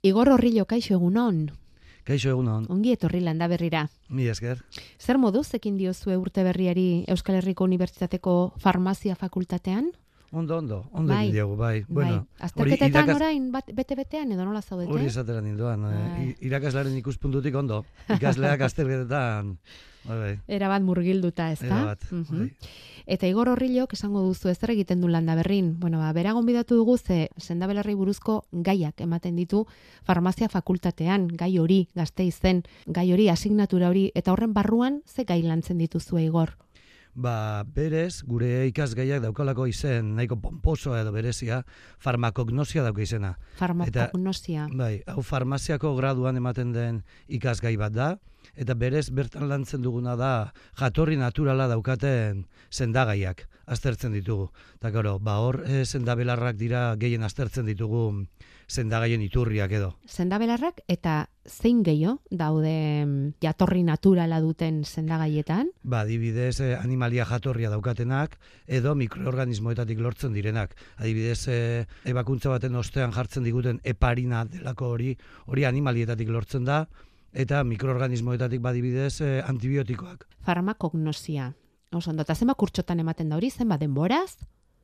Igor Horrillo, kaixo egunon. Kaixo egunon. Ongi etorri landa berrira. Mi esker. Zer moduz ekin diozue urte berriari Euskal Herriko Unibertsitateko Farmazia Fakultatean? Ondo, ondo, ondo Bai. egin diogu, bai. Bueno, bai. Azterketetan irakaz- orain bat, bete-betean edo nola zaudete? hori esateran ninduan. eh, Bai. i- irakaslaren ikuspuntutik ondo. Ikasleak azterketetan, bai, bai. Erabat murgilduta, ezta? Erabat, Mhm. bai. Eta Igor Horrilok esango duzu ez egiten du landa berrin. Bueno, ba, bera gonbidatu dugu ze sendabelarrei buruzko gaiak ematen ditu farmazia fakultatean, gai hori, gazte izen, gai hori, asignatura hori, eta horren barruan ze gai lantzen dituzue Igor? Ba, berez, gure ikasgaiak daukalako izen, nahiko pomposoa edo berezia, farmakognosia dauka izena. Farmakognosia. Bai, hau farmaziako graduan ematen den ikasgai bat da, eta berez bertan lantzen duguna da jatorri naturala daukaten sendagaiak aztertzen ditugu. Eta gero, ba hor e, sendabelarrak dira gehien aztertzen ditugu sendagaien iturriak edo. Sendabelarrak eta zein gehiago daude mm, jatorri naturala duten sendagaietan? Ba, adibidez, eh, animalia jatorria daukatenak, edo mikroorganismoetatik lortzen direnak. Adibidez, eh, ebakuntza baten ostean jartzen diguten heparina delako hori, hori animalietatik lortzen da, eta mikroorganismoetatik badibidez eh, antibiotikoak. Farmakognosia. Oso ondo, eta zenba kurtxotan ematen da hori, zenba denboraz?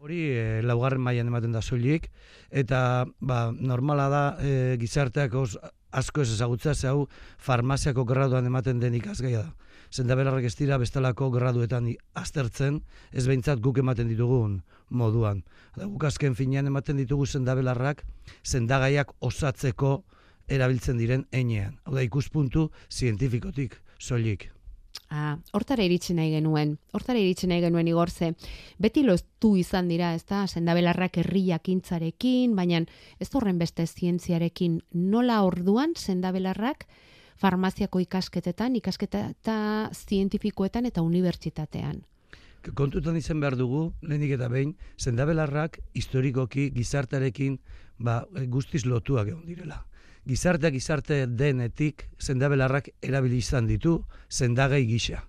Hori e, laugarren mailan ematen da soilik eta ba, normala da e, gizarteak os, asko ez ezagutzea ze hau farmaziako graduan ematen den ikasgaia da. Sendabelarrak ez dira bestelako graduetan aztertzen, ez behintzat guk ematen ditugun moduan. Da, guk azken finean ematen ditugu sendabelarrak sendagaiak osatzeko erabiltzen diren enean. Hau da ikuspuntu zientifikotik soilik. Ah, hortara iritsi nahi genuen. Hortara iritsi nahi genuen igorze. Beti loztu izan dira, ez da, sendabelarrak herriakintzarekin, baina ez horren beste zientziarekin nola orduan sendabelarrak farmaziako ikasketetan, ikasketa eta zientifikoetan eta unibertsitatean. kontutan izan behar dugu, lehenik eta behin, sendabelarrak historikoki gizartearekin ba, guztiz lotuak egon direla. Gizarteak gizarte denetik sendabelarrak erabili izan ditu sendagai gisa.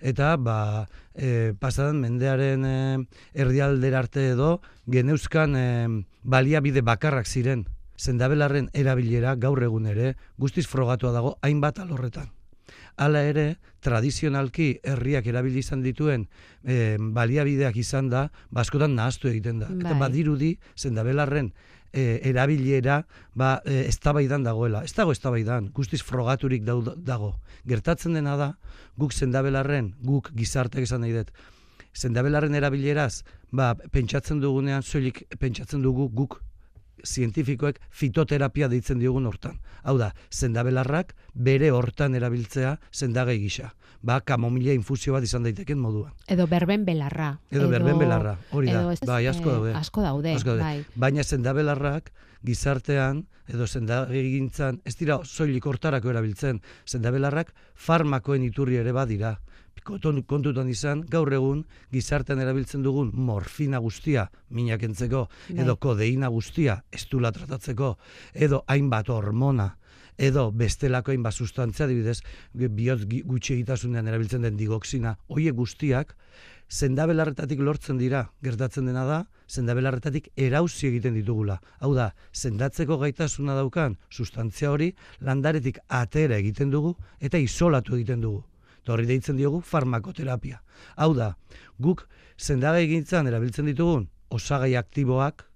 Eta ba, e, pasadan mendearen e, erdialdera arte edo geneuzkan e, baliabide bakarrak ziren. Sendabelarren erabilera gaur egun ere guztiz frogatua dago hainbat alorretan. Hala ere, tradizionalki herriak erabili izan dituen e, baliabideak izan da, baskotan nahaztu egiten da. Eta Bai. badirudi, sendabelarren e, erabilera ba, e, eztabaidan dagoela. Ez dago eztabaidan, guztiz frogaturik dago. Gertatzen dena da, guk sendabelarren, guk gizartek esan nahi dut, sendabelarren erabileraz, ba, pentsatzen dugunean, soilik pentsatzen dugu guk zientifikoek fitoterapia deitzen diogun hortan. Hau da, sendabelarrak bere hortan erabiltzea sendagai gisa. Ba, kamomila infusio bat izan daiteken moduan. Edo berben belarra. Edo, berben belarra, hori da. edo ez- Bai, asko eh, daude. Asko daude, Asko daude. bai. Baina sendabelarrak gizartean edo sendagintzan ez dira soilik hortarako erabiltzen. Sendabelarrak farmakoen iturri ere badira. Konton- kontutan izan, gaur egun gizartean erabiltzen dugun morfina guztia minak entzeko, Bai. edo kodeina guztia estula tratatzeko, edo hainbat hormona, edo bestelako hainbat sustantzia, adibidez, bihotz gutxi egitasunean erabiltzen den digoxina, hoiek guztiak sendabelarretatik lortzen dira, gertatzen dena da, sendabelarretatik erauzi egiten ditugula. Hau da, sendatzeko gaitasuna daukan sustantzia hori landaretik atera egiten dugu eta isolatu egiten dugu. Eta horri deitzen diogu farmakoterapia. Hau da, guk sendagai gintzan erabiltzen ditugun osagai aktiboak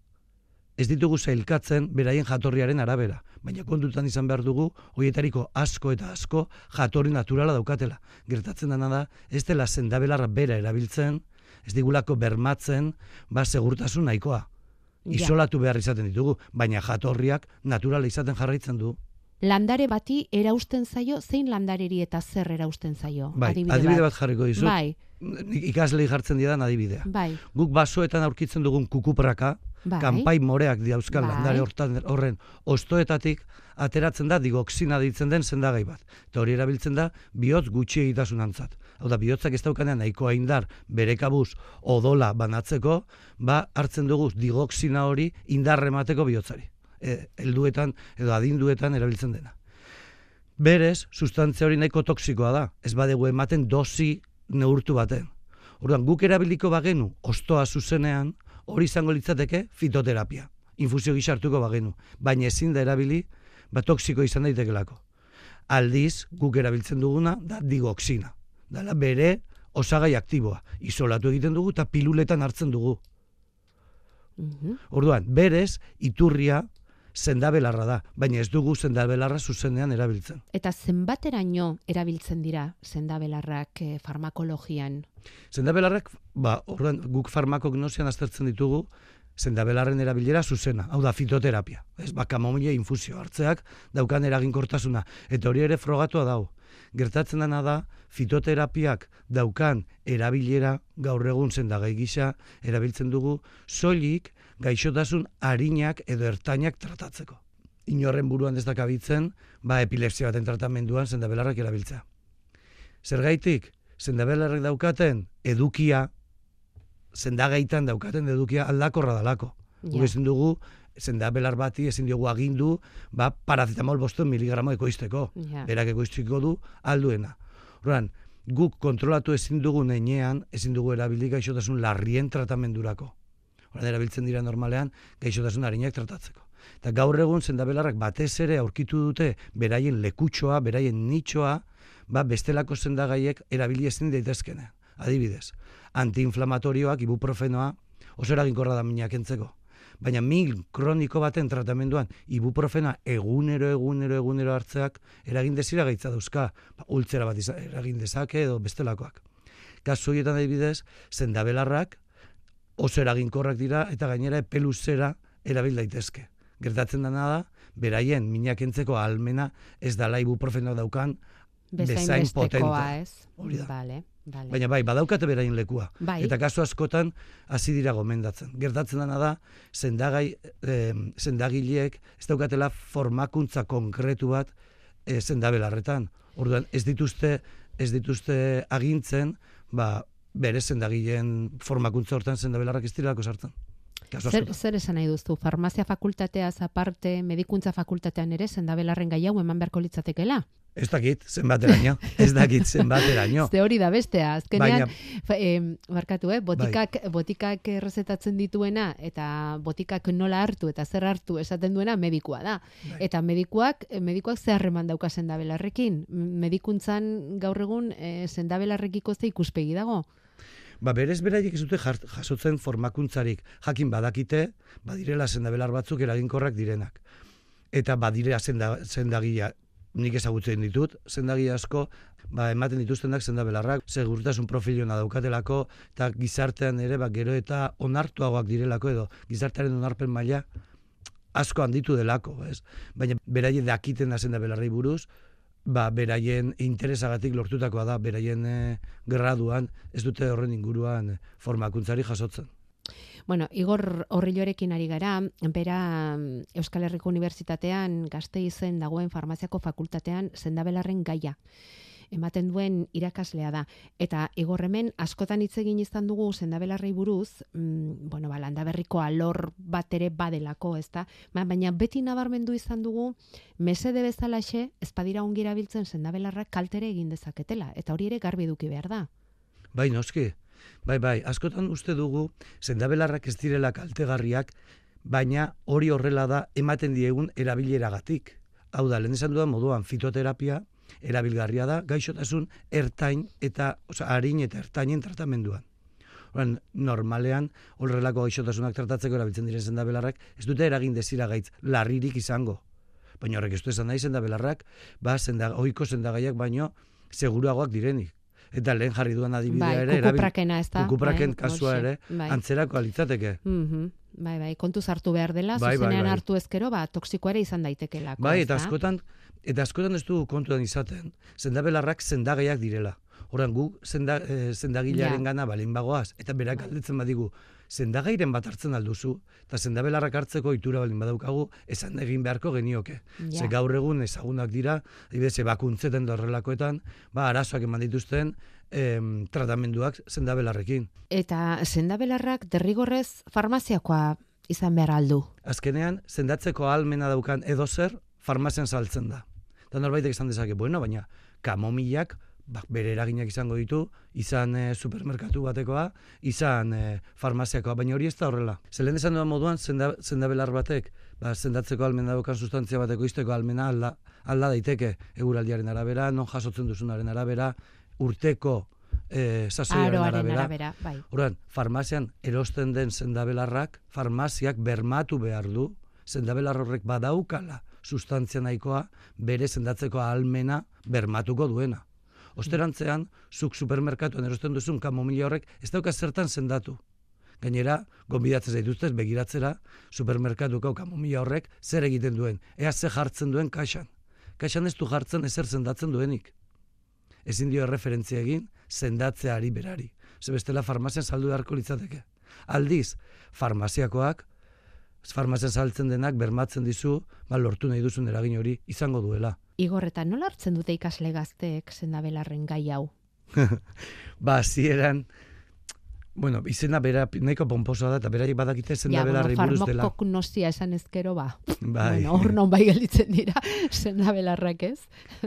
ez ditugu zailkatzen beraien jatorriaren arabera. Baina kontutan izan behar dugu, hoietariko asko eta asko jatorri naturala daukatela. Gertatzen dena da, ez dela sendabelarra bera erabiltzen, ez digulako bermatzen, ba segurtasun nahikoa. Isolatu behar izaten ditugu, baina jatorriak naturala izaten jarraitzen du. Landare bati erausten zaio, zein landareri eta zer erausten zaio? Bai, adibide, bat. jarriko dizut. Bai, Nik Ikaslei jartzen didan adibidea. bai, Guk basoetan aurkitzen dugun kukupraka, bai. kanpai moreak dauzkan Bai. landare hortan horren ostoetatik ateratzen da digoxina deitzen den sendagai bat. Eta hori erabiltzen da bihotz gutxi egitasunantzat. Hau da, bihotzak ez daukanean nahikoa indar bere kabuz odola banatzeko, ba hartzen dugu digoxina hori indarre emateko E, helduetan edo adinduetan erabiltzen dena. Berez, sustantzia hori nahiko toksikoa da. Ez badegu ematen dosi neurtu baten. Orduan, guk erabiliko bagenu ostoa zuzenean, hori izango litzateke fitoterapia. Infusio gisa hartuko bagenu. Baina ezin da erabili ba, toksiko izan daitekelako. Aldiz, guk erabiltzen duguna, da digoxina. Dala bere osagai aktiboa. Isolatu egiten dugu eta piluletan hartzen dugu. Mhm. Orduan, berez, iturria zendabelarra da, baina ez dugu zendabelarra zuzenean erabiltzen. Eta zenbateraino erabiltzen dira sendabelarrak eh, farmakologian? Zendabelarrak, ba, orduan, guk farmakognosian aztertzen ditugu, zendabelarren erabilera zuzena, hau da fitoterapia. Ez, ba, kamomile infusio hartzeak daukan eraginkortasuna, eta hori ere frogatua dau. Gertatzen dena da, fitoterapiak daukan erabilera gaur egun zendagai gisa erabiltzen dugu, soilik gaixotasun harinak edo ertainak tratatzeko. Inorren buruan ez dakabitzen, ba epilepsia baten tratamenduan zendabelarrak erabiltzea. Zergaitik, zendabelarrak daukaten edukia, zendagaitan daukaten edukia aldakorra dalako. Guk ezin dugu, zendabelar bati ezin diogu agindu, ba, paracetamol bosten miligramo ekoizteko. Ja. Berak ekoiztiko du alduena. Horren, guk kontrolatu ezin dugu nenean, ezin dugu erabili gaixotasun larrien tratamendurako. Horren, erabiltzen dira normalean gaixotasun harinak tratatzeko. Eta gaur egun zendabelarrak batez ere aurkitu dute beraien lekutxoa, beraien nitxoa, ba bestelako sendagaiek erabili ezin daitezkene. Adibidez, antiinflamatorioak, ibuprofenoa, oso eraginkorra da minak entzeko. Baina mil kroniko baten tratamenduan ibuprofena egunero, egunero, egunero hartzeak eragin desira gaitza dauzka, ba, ultzera bat izan, eragin dezake edo bestelakoak. Kasu horietan adibidez, zendabelarrak oso eraginkorrak dira eta gainera epeluzera erabil daitezke. Gertatzen dena da, beraien minak entzeko almena ez dala ibuprofeno daukan Bezain bezain potente. ez? Hori da. Vale, vale. Baina bai, badaukate berain lekua. Bai. Eta kasu askotan hasi dira gomendatzen. Gertatzen dena da, sendagai, eh, sendagileek ez daukatela formakuntza konkretu bat eh, sendabelarretan. Orduan ez dituzte ez dituzte agintzen, ba, bere sendagileen formakuntza hortan sendabelarrak ez direlako sartzen. Zer, zer esan nahi duzu? Farmazia fakultateaz aparte, medikuntza fakultatean ere sendabelarren gai hau eman beharko litzatekela? Ez dakit, zenbateraino. ez dakit, zenbateraino. Ze hori da bestea, azkenean, Baina, fa, em, barkatu, eh? botikak, botikak errezetatzen dituena eta botikak nola hartu eta zer hartu esaten duena medikua da. Bai. Eta medikuak, medikuak ze harreman dauka sendabelarrekin. Medikuntzan gaur egun e, sendabelarrekiko ze ikuspegi dago. Ba, berez beraiek ez dute jasotzen formakuntzarik. Jakin badakite, badirela sendabelar batzuk eraginkorrak direnak. Eta badire senda, sendagia, nik ezagutzen ditut, sendagia asko, ba, ematen dituztenak sendabelarrak, segurtasun profiliona daukatelako, eta gizartean ere, ba, gero eta onartuagoak direlako edo, gizartearen onarpen maila asko handitu delako, ez? Baina beraien dakiten da sendabelarrei buruz, ba, beraien interesagatik lortutakoa da, beraien eh, graduan, ez dute horren inguruan formakuntzari jasotzen. Bueno, Igor Horrilorekin ari gara, bera mm, Euskal Herriko Unibertsitatean Gasteizen dagoen farmaziako fakultatean sendabelarren gaia ematen duen irakaslea da. Eta Igor hemen askotan hitz egin izan dugu sendabelarrei buruz, mm, bueno, ba, landaberriko alor bat ere badelako, ezta? Ba, baina beti nabarmendu izan dugu mesede bezalaxe ez badira ongi erabiltzen sendabelarrak kaltere egin dezaketela eta hori ere garbi eduki behar da. Bai, noski. Bai, bai, askotan uste dugu sendabelarrak ez direla kaltegarriak, baina hori horrela da ematen diegun erabileragatik. Hau da, lehen esan dudan moduan fitoterapia erabilgarria da gaixotasun ertain eta, oza, harin eta ertainen tratamenduan. Oran, normalean, horrelako gaixotasunak tratatzeko erabiltzen diren sendabelarrak, ez dute eragin desira gaitz larririk izango. Baina horrek ez du esan nahi sendabelarrak, ba, senda, oiko sendagaiak baino, seguruagoak direnik. Eta lehen jarri duan adibidea Bai, ere, kukuprakena, ez da? kukupraken Bai, kasua ere, bai. antzerako alitzateke. Mhm. Bai, bai, kontuz hartu behar dela, Bai, bai, zuzenean bai. hartu ezkero, ba, toksikoa ere izan daitekelako. Bai, eta askotan, eta askotan ez du kontuan izaten, sendabelarrak sendagaiak direla. Horan gu senda, eh, sendagilearen Ja. gana balin bagoaz, eta berak Bai. galdetzen badigu, sendagairen bat hartzen alduzu, eta sendabelarrak hartzeko itura balin badaukagu, esan egin beharko genioke. Ja. Ze gaur egun ezagunak dira, adibidez, ebakuntzeten da horrelakoetan, ba, arazoak eman dituzten em, tratamenduak sendabelarrekin. Eta sendabelarrak derrigorrez farmaziakoa izan behar aldu. azkenean, sendatzeko ahalmena daukan edozer, farmazian saltzen da. Eta norbaitek esan dezake, bueno, baina kamomilak ba, bere eraginak izango ditu, izan e, supermerkatu batekoa, izan e, farmaziakoa, baina hori ez da horrela. Zelen esan duan moduan, senda, sendabelar batek, ba, sendatzeko almena daukan sustantzia bateko izteko almena alda, alda daiteke eguraldiaren arabera, non jasotzen duzunaren arabera, urteko e, sasoiaren arabera. arabera, bai. Orduan, farmazian erosten den sendabelarrak, farmaziak bermatu behar du, sendabelar horrek badaukala sustantzia nahikoa, bere sendatzeko ahalmena bermatuko duena. Osterantzean, zuk supermerkatuan erosten duzun kamomila horrek, ez dauka zertan sendatu. Gainera, gonbidatzen zaituztez begiratzera, supermerkatuko kamomila horrek zer egiten duen, ea ze jartzen duen kaxan. Kaxan ez du jartzen ezer sendatzen duenik. Ezin dio erreferentzia egin, sendatzeari berari. Ze bestela farmazian saldu beharko litzateke. Aldiz, farmaziakoak, farmazian saltzen denak bermatzen dizu, ba, lortu nahi duzun eragin hori izango duela. Igor, eta nola hartzen dute ikasle gazteek sendabelarren gai hau? Ba, zieran, bueno, izena bera nahiko pomposoa da, eta beraiek badakite sendabelarri ja, bueno, buruz dela. farmakognosia esan ezkero, ba. Bai, Bueno, hor non bai gelditzen dira sendabelarrak ez.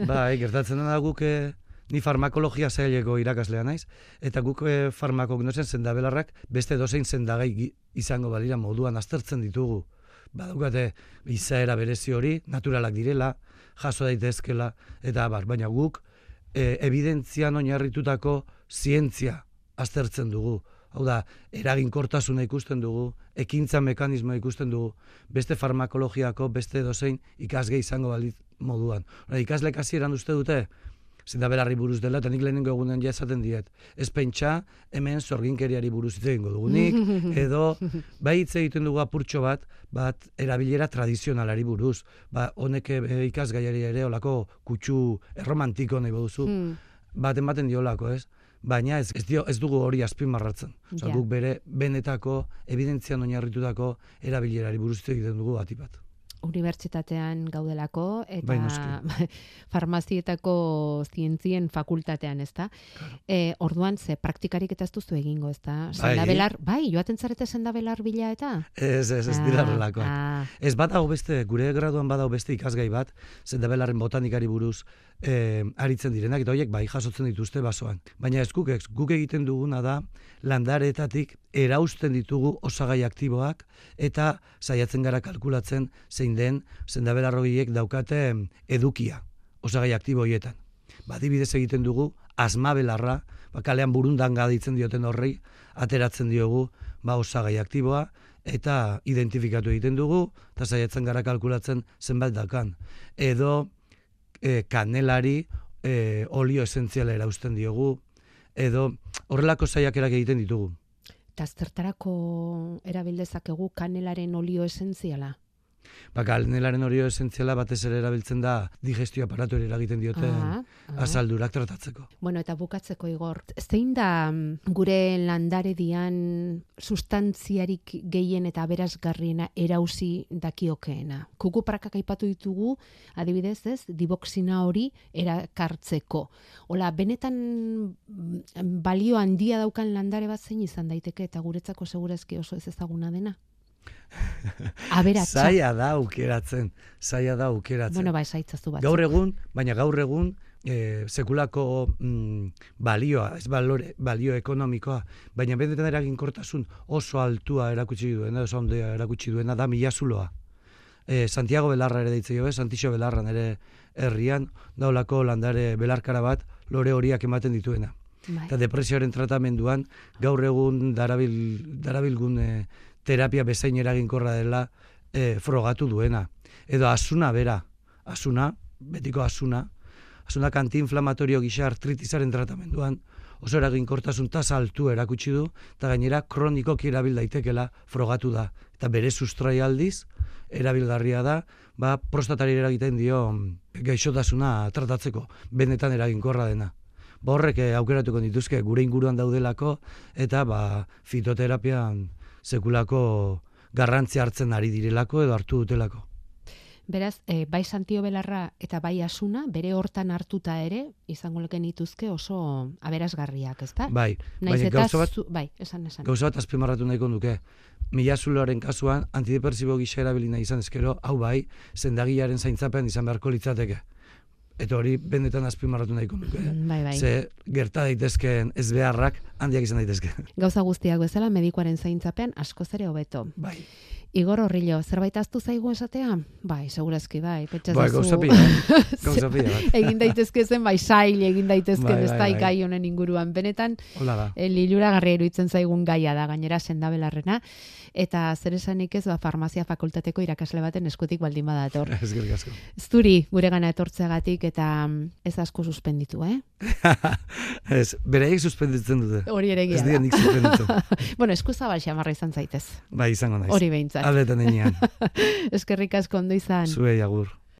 bai, gertatzen da guk eh, ni farmakologia zaileko irakaslea naiz, eta guk eh, farmakognosian sendabelarrak beste dozein sendagai izango balira moduan aztertzen ditugu. Badaukate izaera berezi hori, naturalak direla, jaso daitezkela, eta bar, baina guk e, evidentzian oinarritutako zientzia aztertzen dugu. Hau da, eraginkortasuna ikusten dugu, ekintza mekanismoa ikusten dugu, beste farmakologiako, beste dozein ikasge izango balit moduan. Hora, ikaslek hasieran uste dute, zindabelarri buruz dela, eta nik lehenengo egunen ja esaten diet. Ez pentsa, hemen zorginkeriari buruz hitz egingo dugunik, edo bai hitz egiten dugu apurtxo bat, bat erabilera tradizionalari buruz. Ba, honek e, ikasgaiari ere olako kutsu erromantiko nahi baduzu, Hmm. bat ematen diolako, ez? Baina ez, ez, dio, ez dugu hori azpimarratzen. Osa, Ja. guk bere benetako, evidentzian oinarritutako erabilerari buruz egiten dugu bati bat. Unibertsitatean gaudelako eta Bai, farmazietako zientzien fakultatean, ezta? E, orduan ze praktikarik eta ez duzu egingo, ezta? Bai. Sendabelar, bai, joaten zarete sendabelar bila eta? Ez, ez, ez dira Ah, horrelakoak. ah. Ez badago beste, gure graduan badago beste ikasgai bat, zendabelarren botanikari buruz eh, aritzen direnak, eta horiek bai jasotzen dituzte basoan. Baina ez guk, ez, guk egiten duguna da, landareetatik erausten ditugu osagai aktiboak, eta saiatzen gara kalkulatzen zein den zendabelar horiek daukate edukia, osagai aktibo horietan. Badibidez egiten dugu, asmabelarra, ba, kalean burundan gaditzen dioten horrei, ateratzen diogu, ba, osagai aktiboa, eta identifikatu egiten dugu, eta saiatzen gara kalkulatzen zenbat dakan. Edo e, kanelari e, olio esentziala erausten diogu, edo horrelako saiakerak egiten ditugu. Eta zertarako erabildezakegu kanelaren olio esentziala? Ba, kanelaren olio esentziala batez ere erabiltzen da digestio aparatuari eragiten dioten Ah, ah. azaldurak tratatzeko. Bueno, eta bukatzeko igor, zein da mm, gure landare dian sustantziarik gehien eta aberasgarriena erauzi dakiokeena? Kukuprakak aipatu ditugu, adibidez ez, diboxina hori erakartzeko. Ola, benetan mm, balio handia daukan landare bat zein izan daiteke eta guretzako segurazki oso ez ezaguna dena? Aberatsa. Zaila da aukeratzen, zaila da aukeratzen. Bueno, ba, esaitzazu bat. gaur egun, baina gaur egun e, sekulako mm, balioa, ez balore, balio ekonomikoa, baina benetan eraginkortasun oso altua erakutsi duena, oso ondea erakutsi duena da milazuloa. E, Santiago Belarra ere ditze jo, eh? Santixo Belarra nere herrian, daulako landare belarkara bat, lore horiak ematen dituena. Bai. Eta depresioaren tratamenduan, gaur egun darabil, darabilgun e, terapia bezain eraginkorra dela e, frogatu duena. Edo asuna bera, asuna, betiko asuna, asunak antiinflamatorio gisa artritisaren tratamenduan oso eraginkortasun tasa altu erakutsi du, eta gainera kronikoki erabil daitekela frogatu da. Eta bere sustrai aldiz, erabilgarria da, ba, prostatari eragiten dio mm, gaixotasuna tratatzeko, benetan eraginkorra dena. Ba, horrek eh, aukeratuko dituzke gure inguruan daudelako, eta ba, fitoterapian sekulako garrantzia hartzen ari direlako edo hartu dutelako. Beraz, e, bai Santio Belarra eta bai Asuna, bere hortan hartuta ere, izango leken dituzke oso aberasgarriak, ezta? Bai, Naiz baina gauza bat, zu, bai, esan esan. gauza bat azpimarratu nahiko nuke. Mila zuloaren kasuan, antidepresibo gisa erabili nahi izan ezkero, hau bai, zendagiaren zaintzapean izan beharko litzateke. Eta hori benetan azpimarratu nahiko nuke. Mm, Bai, bai. Ze gerta daitezkeen ez beharrak handiak izan daitezke. Gauza guztiak bezala medikuaren zaintzapean askoz ere hobeto. bai. Igor Horrillo, zerbait aztu zaigu esatea? Bai, segurazki bai, pentsa Bai, zazu- gauza pila, eh? Gauza pila bat. egin daitezke zen, bai, sail egin daitezke Bai, ez bai, bai. gai honen inguruan. Benetan, Hola da. e, liluragarria iruditzen zaigun gaia da, gainera sendabelarrena, eta zer esanik ez, ba, farmazia fakultateko irakasle baten eskutik baldin badator. Eskerrik asko. Zuri gure gana etortzeagatik eta mm, ez asko suspenditu, eh? Ez, bereik suspenditzen dute. Hori ere Ez dira nik suspenditzen. bueno, eskuzabal xamarra izan zaitez. Bai, izango naiz. Hori behintzat. Aldetan. Eskerrik asko ondo izan. Zuei agur.